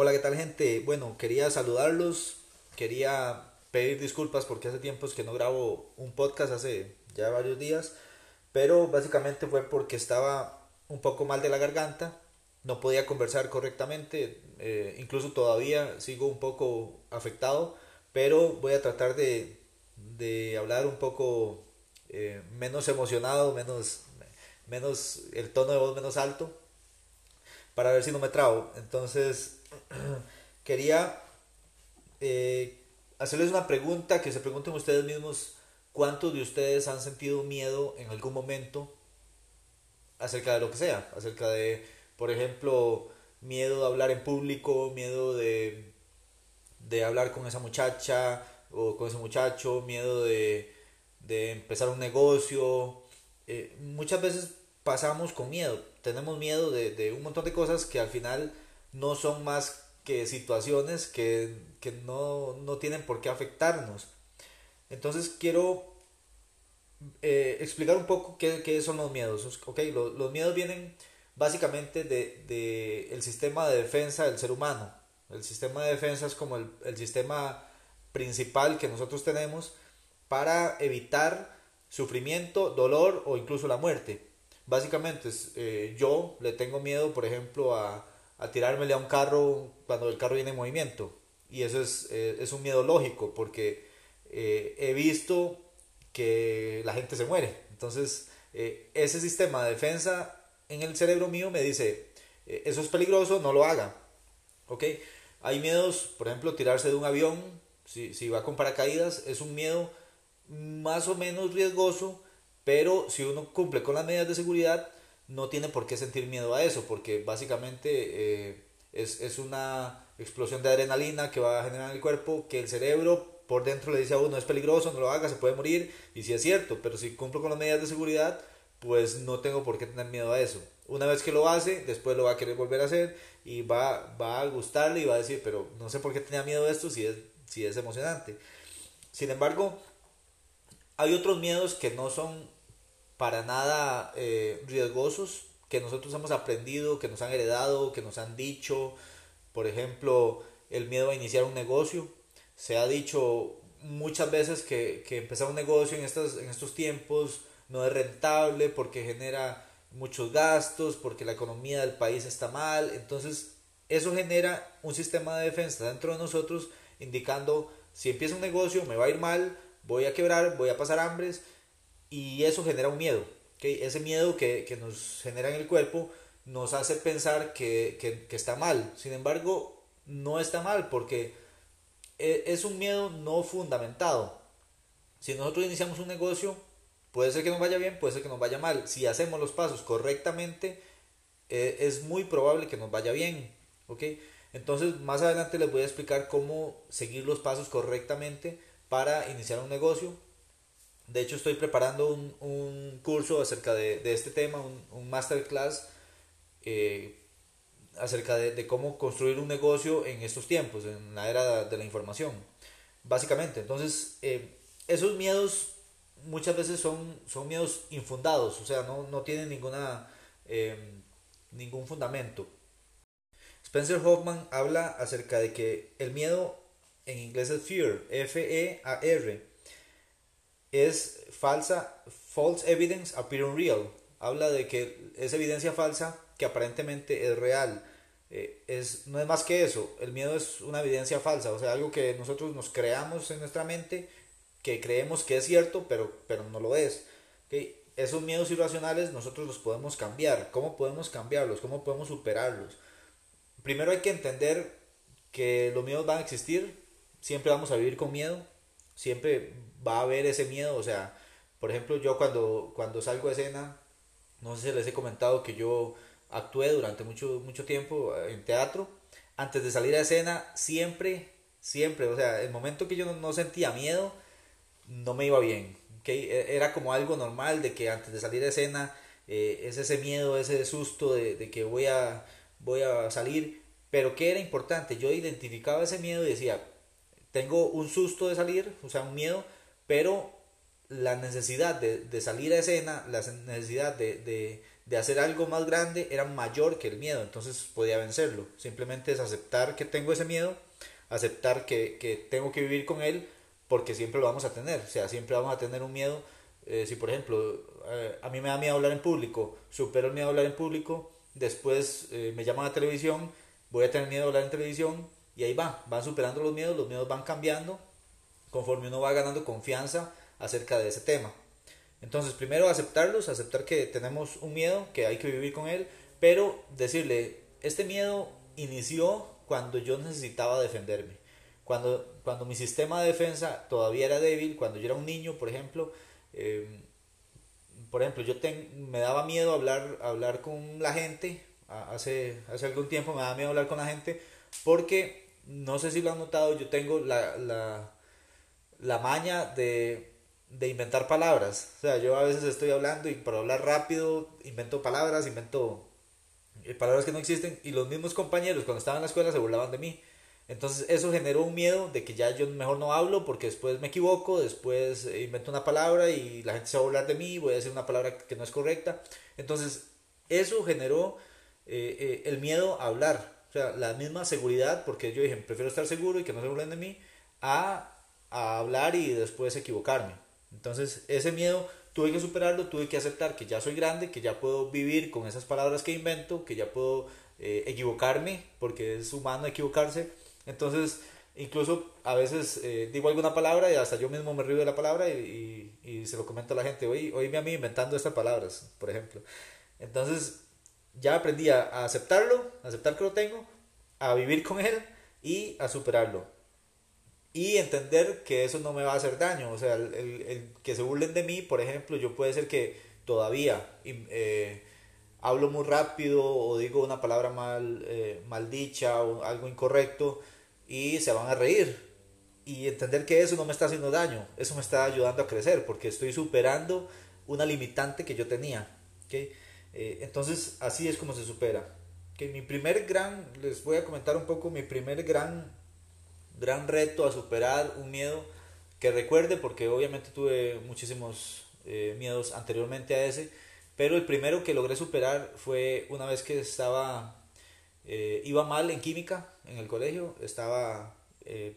Hola, ¿qué tal gente? Bueno, quería saludarlos, quería pedir disculpas porque hace tiempos que no grabo un podcast, hace ya varios días, pero básicamente fue porque estaba un poco mal de la garganta, no podía conversar correctamente, eh, incluso todavía sigo un poco afectado, pero voy a tratar de, de hablar un poco eh, menos emocionado, menos, menos el tono de voz menos alto, para ver si no me trabo. Entonces, quería eh, hacerles una pregunta, que se pregunten ustedes mismos cuántos de ustedes han sentido miedo en algún momento acerca de lo que sea, acerca de, por ejemplo, miedo de hablar en público, miedo de, de hablar con esa muchacha o con ese muchacho, miedo de, de empezar un negocio. Eh, muchas veces pasamos con miedo, tenemos miedo de, de un montón de cosas que al final no son más que situaciones que, no, tienen por qué afectarnos. Entonces quiero eh, explicar un poco qué, son los miedos. Okay, los, miedos vienen básicamente del de, el sistema de defensa del ser humano. El sistema de defensa es como el, sistema principal que nosotros tenemos para evitar sufrimiento, dolor o incluso la muerte. Básicamente eh, yo le tengo miedo, por ejemplo, a, a tirármele a un carro cuando el carro viene en movimiento. Y eso es, eh, es un miedo lógico porque eh, he visto que la gente se muere. Entonces, ese sistema de defensa en el cerebro mío me dice, eso es peligroso, no lo haga. ¿Ok? Hay miedos, por ejemplo, tirarse de un avión, si, si va con paracaídas, es un miedo más o menos riesgoso, pero si uno cumple con las medidas de seguridad, no tiene por qué sentir miedo a eso, porque básicamente eh, es, es, una explosión de adrenalina que va a generar en el cuerpo, que el cerebro por dentro le dice a uno es peligroso, no lo haga, se puede morir, y si es cierto, pero si cumplo con las medidas de seguridad, pues no tengo por qué tener miedo a eso. Una vez que lo hace, después lo va a querer volver a hacer y va, va a gustarle y va a decir, pero no sé por qué tenía miedo a esto si es, si es emocionante. Sin embargo, hay otros miedos que no son para nada eh, riesgosos que nosotros hemos aprendido, que nos han heredado, que nos han dicho. Por ejemplo, el miedo a iniciar un negocio. Se ha dicho muchas veces que, que empezar un negocio en, estas, en estos tiempos no es rentable porque genera muchos gastos, porque la economía del país está mal. Entonces, eso genera un sistema de defensa dentro de nosotros indicando si empiezo un negocio me va a ir mal, voy a quebrar, voy a pasar hambres y eso genera un miedo. ¿okay? Ese miedo que, que, nos genera en el cuerpo nos hace pensar que, que, que, está mal. Sin embargo, no está mal porque e, es un miedo no fundamentado. Si nosotros iniciamos un negocio, puede ser que nos vaya bien, puede ser que nos vaya mal. Si hacemos los pasos correctamente, e, es muy probable que nos vaya bien. ¿okay? Entonces, más adelante les voy a explicar cómo seguir los pasos correctamente para iniciar un negocio de hecho, estoy preparando un, un curso acerca de, de, este tema, un, un masterclass eh, acerca de, de, cómo construir un negocio en estos tiempos, en la era de la información. Básicamente, entonces, eh, esos miedos muchas veces son, son miedos infundados, o sea, no, no tienen ninguna, eh, ningún fundamento. Spencer Hoffman habla acerca de que el miedo en inglés es fear, F-E-A-R, es falsa, false evidence appearing real. Habla de que es evidencia falsa que aparentemente es real. Eh, es, no es más que eso, el miedo es una evidencia falsa, o sea, algo que nosotros nos creamos en nuestra mente, que creemos que es cierto, pero, pero no lo es. ¿okay? Esos miedos irracionales nosotros los podemos cambiar. ¿Cómo podemos cambiarlos? ¿Cómo podemos superarlos? Primero hay que entender que los miedos van a existir, siempre vamos a vivir con miedo, siempre va a haber ese miedo, o sea, por ejemplo, yo cuando, cuando salgo de escena, no sé si les he comentado que yo actué durante mucho, mucho tiempo en teatro, antes de salir a escena, siempre, siempre, o sea, el momento que yo no, sentía miedo, no me iba bien. ¿okay? E, era como algo normal de que antes de salir a escena, eh, es ese miedo, ese susto de, de, que voy a, voy a salir. Pero ¿qué era importante? Yo identificaba ese miedo y decía, tengo un susto de salir, o sea, un miedo, pero la necesidad de, de salir a escena, la necesidad de, de, de, hacer algo más grande era mayor que el miedo, entonces podía vencerlo. Simplemente es aceptar que tengo ese miedo, aceptar que, que tengo que vivir con él, porque siempre lo vamos a tener, o sea, siempre vamos a tener un miedo. Eh, si por ejemplo eh, a mí me da miedo hablar en público, supero el miedo hablar en público, después eh, me llaman a televisión, voy a tener miedo a hablar en televisión, y ahí va, van superando los miedos, los miedos van cambiando conforme uno va ganando confianza acerca de ese tema. Entonces, primero aceptarlos, aceptar que tenemos un miedo, que hay que vivir con él, pero decirle, este miedo inició cuando yo necesitaba defenderme. Cuando, cuando mi sistema de defensa todavía era débil, cuando yo era un niño, por ejemplo, em, por ejemplo, yo me daba miedo hablar, hablar con la gente, hace, hace algún tiempo me daba miedo hablar con la gente, porque, no sé si lo han notado, yo tengo la, la, la maña de de inventar palabras. O sea, yo a veces estoy hablando y para hablar rápido invento palabras, invento eh, palabras que no existen y los mismos compañeros cuando estaban en la escuela se burlaban de mí. Entonces eso generó un miedo de que ya yo mejor no hablo porque después me equivoco, después eh, invento una palabra y la gente se va a burlar de mí, voy a decir una palabra que no es correcta. Entonces eso generó eh, el miedo a hablar, o sea, la misma seguridad porque yo dije, prefiero estar seguro y que no se burlen de mí a, a hablar y después equivocarme. Entonces ese miedo tuve que superarlo, tuve que aceptar que ya soy grande, que ya puedo vivir con esas palabras que invento, que ya puedo eh, equivocarme, porque es humano equivocarse. Entonces, incluso a veces eh, digo alguna palabra y hasta yo mismo me río de la palabra y, y, se lo comento a la gente, oye, oíme a mí inventando estas palabras, por ejemplo. Entonces, ya aprendí a aceptarlo, a aceptar que lo tengo, a vivir con él y a superarlo y entender que eso no me va a hacer daño. O sea, el, el, que se burlen de mí, por ejemplo, yo puede ser que todavía eh, hablo muy rápido o digo una palabra mal, eh, dicha o algo incorrecto y se van a reír. Y entender que eso no me está haciendo daño, eso me está ayudando a crecer porque estoy superando una limitante que yo tenía. ¿okay? Eh, entonces, así es como se supera. Que mi primer gran, les voy a comentar un poco, mi primer gran gran reto a superar, un miedo que recuerde, porque obviamente tuve muchísimos eh, miedos anteriormente a ese, pero el primero que logré superar fue una vez que estaba, eh, iba mal en química en el colegio, estaba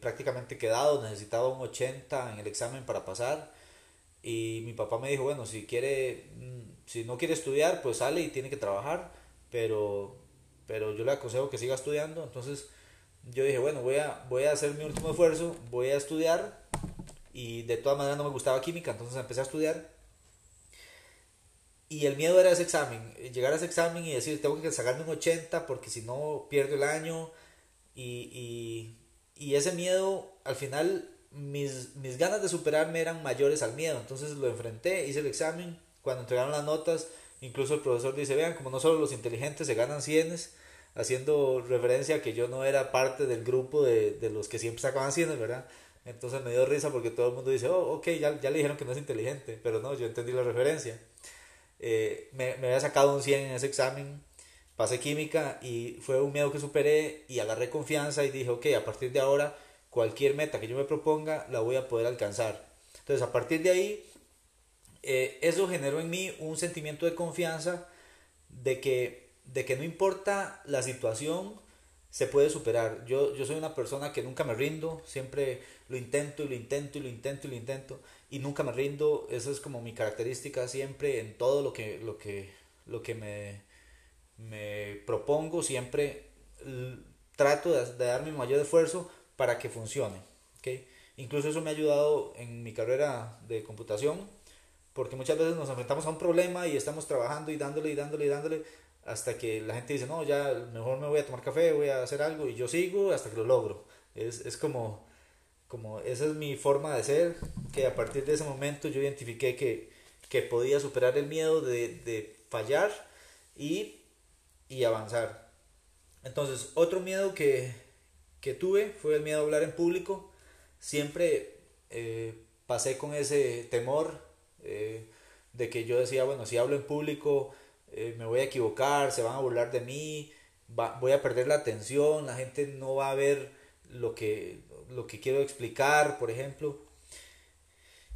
prácticamente quedado, necesitaba un 80 en el examen para pasar, y mi papá me dijo, bueno, si quiere, mm, si no quiere estudiar, pues sale y tiene que trabajar, pero, pero yo le aconsejo que siga estudiando, entonces yo dije, bueno, voy a, voy a hacer mi último esfuerzo, voy a estudiar y de todas maneras no me gustaba química, entonces empecé a estudiar. Y el miedo era ese examen, llegar a ese examen y decir, tengo que sacarme un 80 porque si no pierdo el año. Y, y, y ese miedo, al final, mis, mis ganas de superarme eran mayores al miedo. Entonces lo enfrenté, hice el examen, cuando entregaron las notas, incluso el profesor dice, vean, como no solo los inteligentes se ganan cienes, haciendo referencia a que yo no era parte del grupo de, de los que siempre sacaban 100, ¿verdad? Entonces me dio risa porque todo el mundo dice, oh, ok, ya, ya le dijeron que no es inteligente, pero no, yo entendí la referencia. Eh, me, me, había sacado un 100 en ese examen, pasé química y fue un miedo que superé y agarré confianza y dije, ok, a partir de ahora cualquier meta que yo me proponga la voy a poder alcanzar. Entonces a partir de ahí, eh, eso generó en mí un sentimiento de confianza de que de que no importa la situación, se puede superar. Yo, yo soy una persona que nunca me rindo, siempre lo intento y lo intento y lo intento y lo intento y nunca me rindo. Esa es como mi característica siempre en todo lo que, lo que, lo que me, me propongo, siempre trato de, dar mi mayor esfuerzo para que funcione. ¿okay? Incluso eso me ha ayudado en mi carrera de computación, porque muchas veces nos enfrentamos a un problema y estamos trabajando y dándole y dándole y dándole hasta que la gente dice, no, ya mejor me voy a tomar café, voy a hacer algo y yo sigo hasta que lo logro. Es, es como, como, esa es mi forma de ser, que a partir de ese momento yo identifiqué que, que podía superar el miedo de, de fallar y, y avanzar. Entonces, otro miedo que, que tuve fue el miedo a hablar en público. Siempre eh, pasé con ese temor eh, de que yo decía, bueno, si hablo en público eh, me voy a equivocar, se van a burlar de mí, voy a perder la atención, la gente no va a ver lo que, lo que quiero explicar, por ejemplo.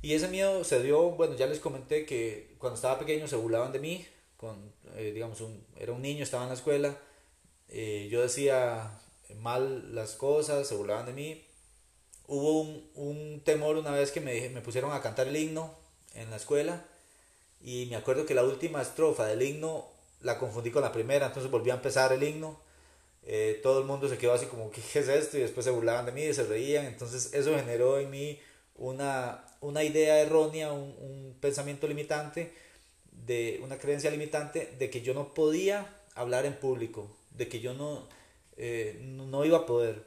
Y ese miedo se dio, bueno, ya les comenté que cuando estaba pequeño se burlaban de mí, con, digamos, un, era un niño, estaba en la escuela, yo decía mal las cosas, se burlaban de mí. Hubo un, temor una vez que me, me pusieron a cantar el himno en la escuela y me acuerdo que la última estrofa del himno la confundí con la primera, entonces volví a empezar el himno. Eh, todo el mundo se quedó así como, ¿qué es esto? Y después se burlaban de mí y se reían. Entonces eso generó en mí una, una idea errónea, un, un, pensamiento limitante, de una creencia limitante de que yo no podía hablar en público, de que yo no, eh, no iba a poder.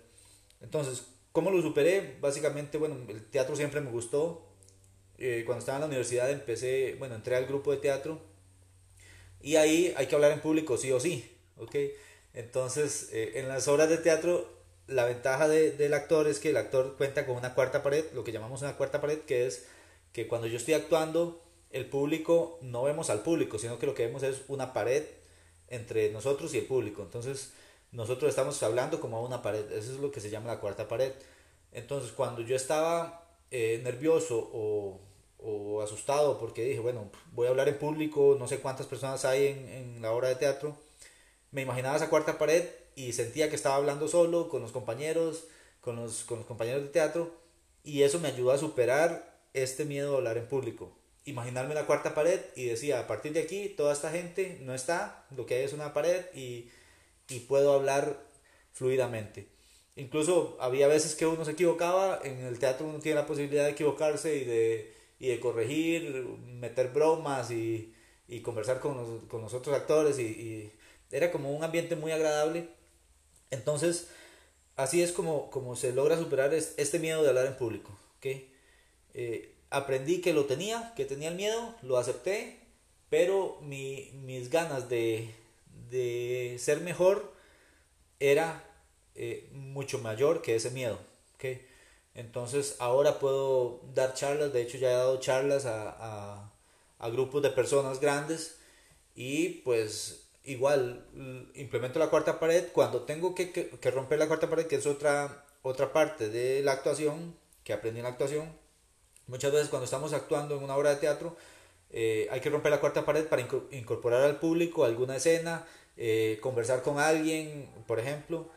Entonces, ¿cómo lo superé? Básicamente, bueno, el teatro siempre me gustó. Eh, cuando estaba en la universidad empecé, bueno, entré al grupo de teatro y ahí hay que hablar en público sí o sí, ¿ok? Entonces, eh, en las obras de teatro, la ventaja del actor es que el actor cuenta con una cuarta pared, lo que llamamos una cuarta pared, que es que cuando yo estoy actuando, el público, no vemos al público, sino que lo que vemos es una pared entre nosotros y el público. Entonces, nosotros estamos hablando como a una pared, eso es lo que se llama la cuarta pared. Entonces, cuando yo estaba eh, nervioso o, o, asustado porque dije, bueno, voy a hablar en público, no sé cuántas personas hay en, en la obra de teatro, me imaginaba esa cuarta pared y sentía que estaba hablando solo con los compañeros, con los, con los compañeros de teatro, y eso me ayudó a superar este miedo a hablar en público. Imaginarme la cuarta pared y decía, a partir de aquí, toda esta gente no está, lo que hay es una pared y y puedo hablar fluidamente. Incluso había veces que uno se equivocaba, en el teatro uno tiene la posibilidad de equivocarse y de, y de corregir, meter bromas y, y conversar con los, con los, otros actores y, era como un ambiente muy agradable. Entonces, así es como, como se logra superar este miedo de hablar en público. Eh, aprendí que lo tenía, que tenía el miedo, lo acepté, pero mi, mis ganas de, de ser mejor era eh, mucho mayor que ese miedo. ¿okay? Entonces ahora puedo dar charlas, de hecho ya he dado charlas a, a, grupos de personas grandes y pues igual implemento la cuarta pared cuando tengo que, que, romper la cuarta pared, que es otra, otra parte de la actuación, que aprendí en la actuación. Muchas veces cuando estamos actuando en una obra de teatro, eh, hay que romper la cuarta pared para incorporar al público alguna escena, eh, conversar con alguien, por ejemplo.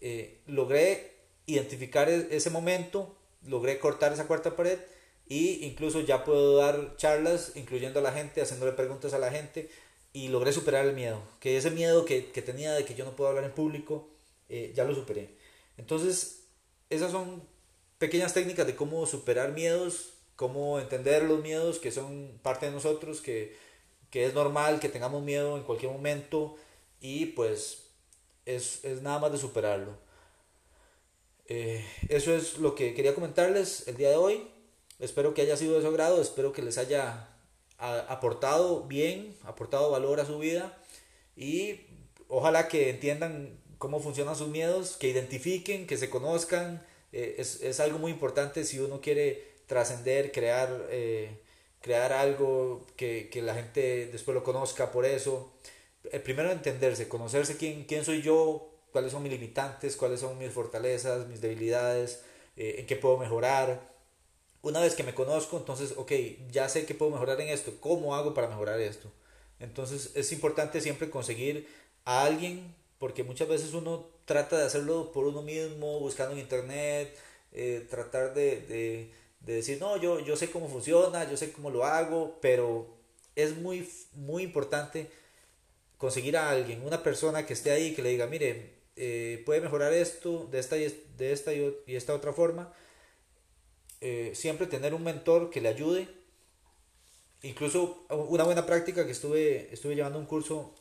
Eh, logré identificar e-, ese momento, logré cortar esa cuarta pared y incluso ya puedo dar charlas incluyendo a la gente, haciéndole preguntas a la gente y logré superar el miedo, que ese miedo que, tenía de que yo no puedo hablar en público, ya lo superé. Entonces, esas son pequeñas técnicas de cómo superar miedos cómo entender los miedos que son parte de nosotros, que, que es normal que tengamos miedo en cualquier momento y pues es, es nada más de superarlo. Eh, eso es lo que quería comentarles el día de hoy. Espero que haya sido de su agrado, espero que les haya aportado bien, aportado valor a su vida y ojalá que entiendan cómo funcionan sus miedos, que identifiquen, que se conozcan. Eh, es, es algo muy importante si uno quiere trascender, crear, eh, crear algo que, que, la gente después lo conozca por eso. Eh, primero entenderse, conocerse quién, quién soy yo, cuáles son mis limitantes, cuáles son mis fortalezas, mis debilidades, eh, en qué puedo mejorar. Una vez que me conozco, entonces, ok, ya sé que puedo mejorar en esto, ¿cómo hago para mejorar esto? Entonces es importante siempre conseguir a alguien, porque muchas veces uno trata de hacerlo por uno mismo, buscando en internet, tratar de, de decir, no, yo, yo sé cómo funciona, yo sé cómo lo hago, pero es muy, muy importante conseguir a alguien, una persona que esté ahí, que le diga, mire, eh, puede mejorar esto de esta y, de esta y, esta otra forma. Eh, siempre tener un mentor que le ayude. Incluso una buena práctica que estuve, estuve llevando un curso,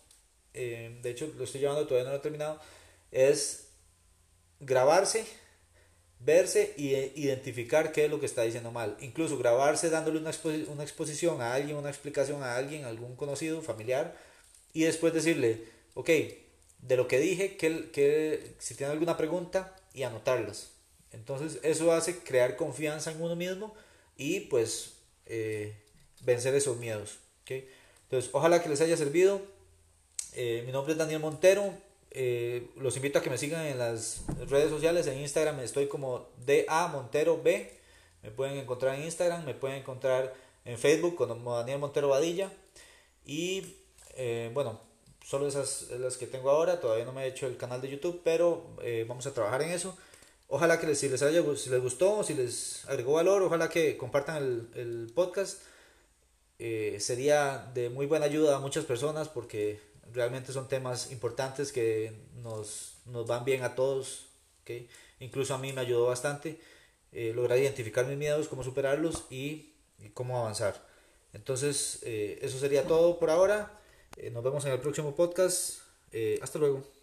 eh, de hecho lo estoy llevando, todavía no lo he terminado, es grabarse verse y identificar qué es lo que está diciendo mal. Incluso grabarse dándole una exposición a alguien, una explicación a alguien, algún conocido, familiar, y después decirle, ok, de lo que dije, que, que si tienen alguna pregunta y anotarlas. Entonces eso hace crear confianza en uno mismo y pues eh, vencer esos miedos. ¿okay? Entonces ojalá que les haya servido. Eh, mi nombre es Daniel Montero. Eh, los invito a que me sigan en las redes sociales. En Instagram estoy como DA Montero B. Me pueden encontrar en Instagram, me pueden encontrar en Facebook como Daniel Montero Badilla. Y bueno, solo esas las que tengo ahora. Todavía no me he hecho el canal de YouTube, pero vamos a trabajar en eso. Ojalá que si les haya si les gustó, si les agregó valor, ojalá que compartan el, el podcast. Eh, sería de muy buena ayuda a muchas personas porque realmente son temas importantes que nos, nos van bien a todos. ¿okay? Incluso a mí me ayudó bastante eh, lograr identificar mis miedos, cómo superarlos y, cómo avanzar. Entonces, eh, eso sería todo por ahora. Nos vemos en el próximo podcast. hasta luego.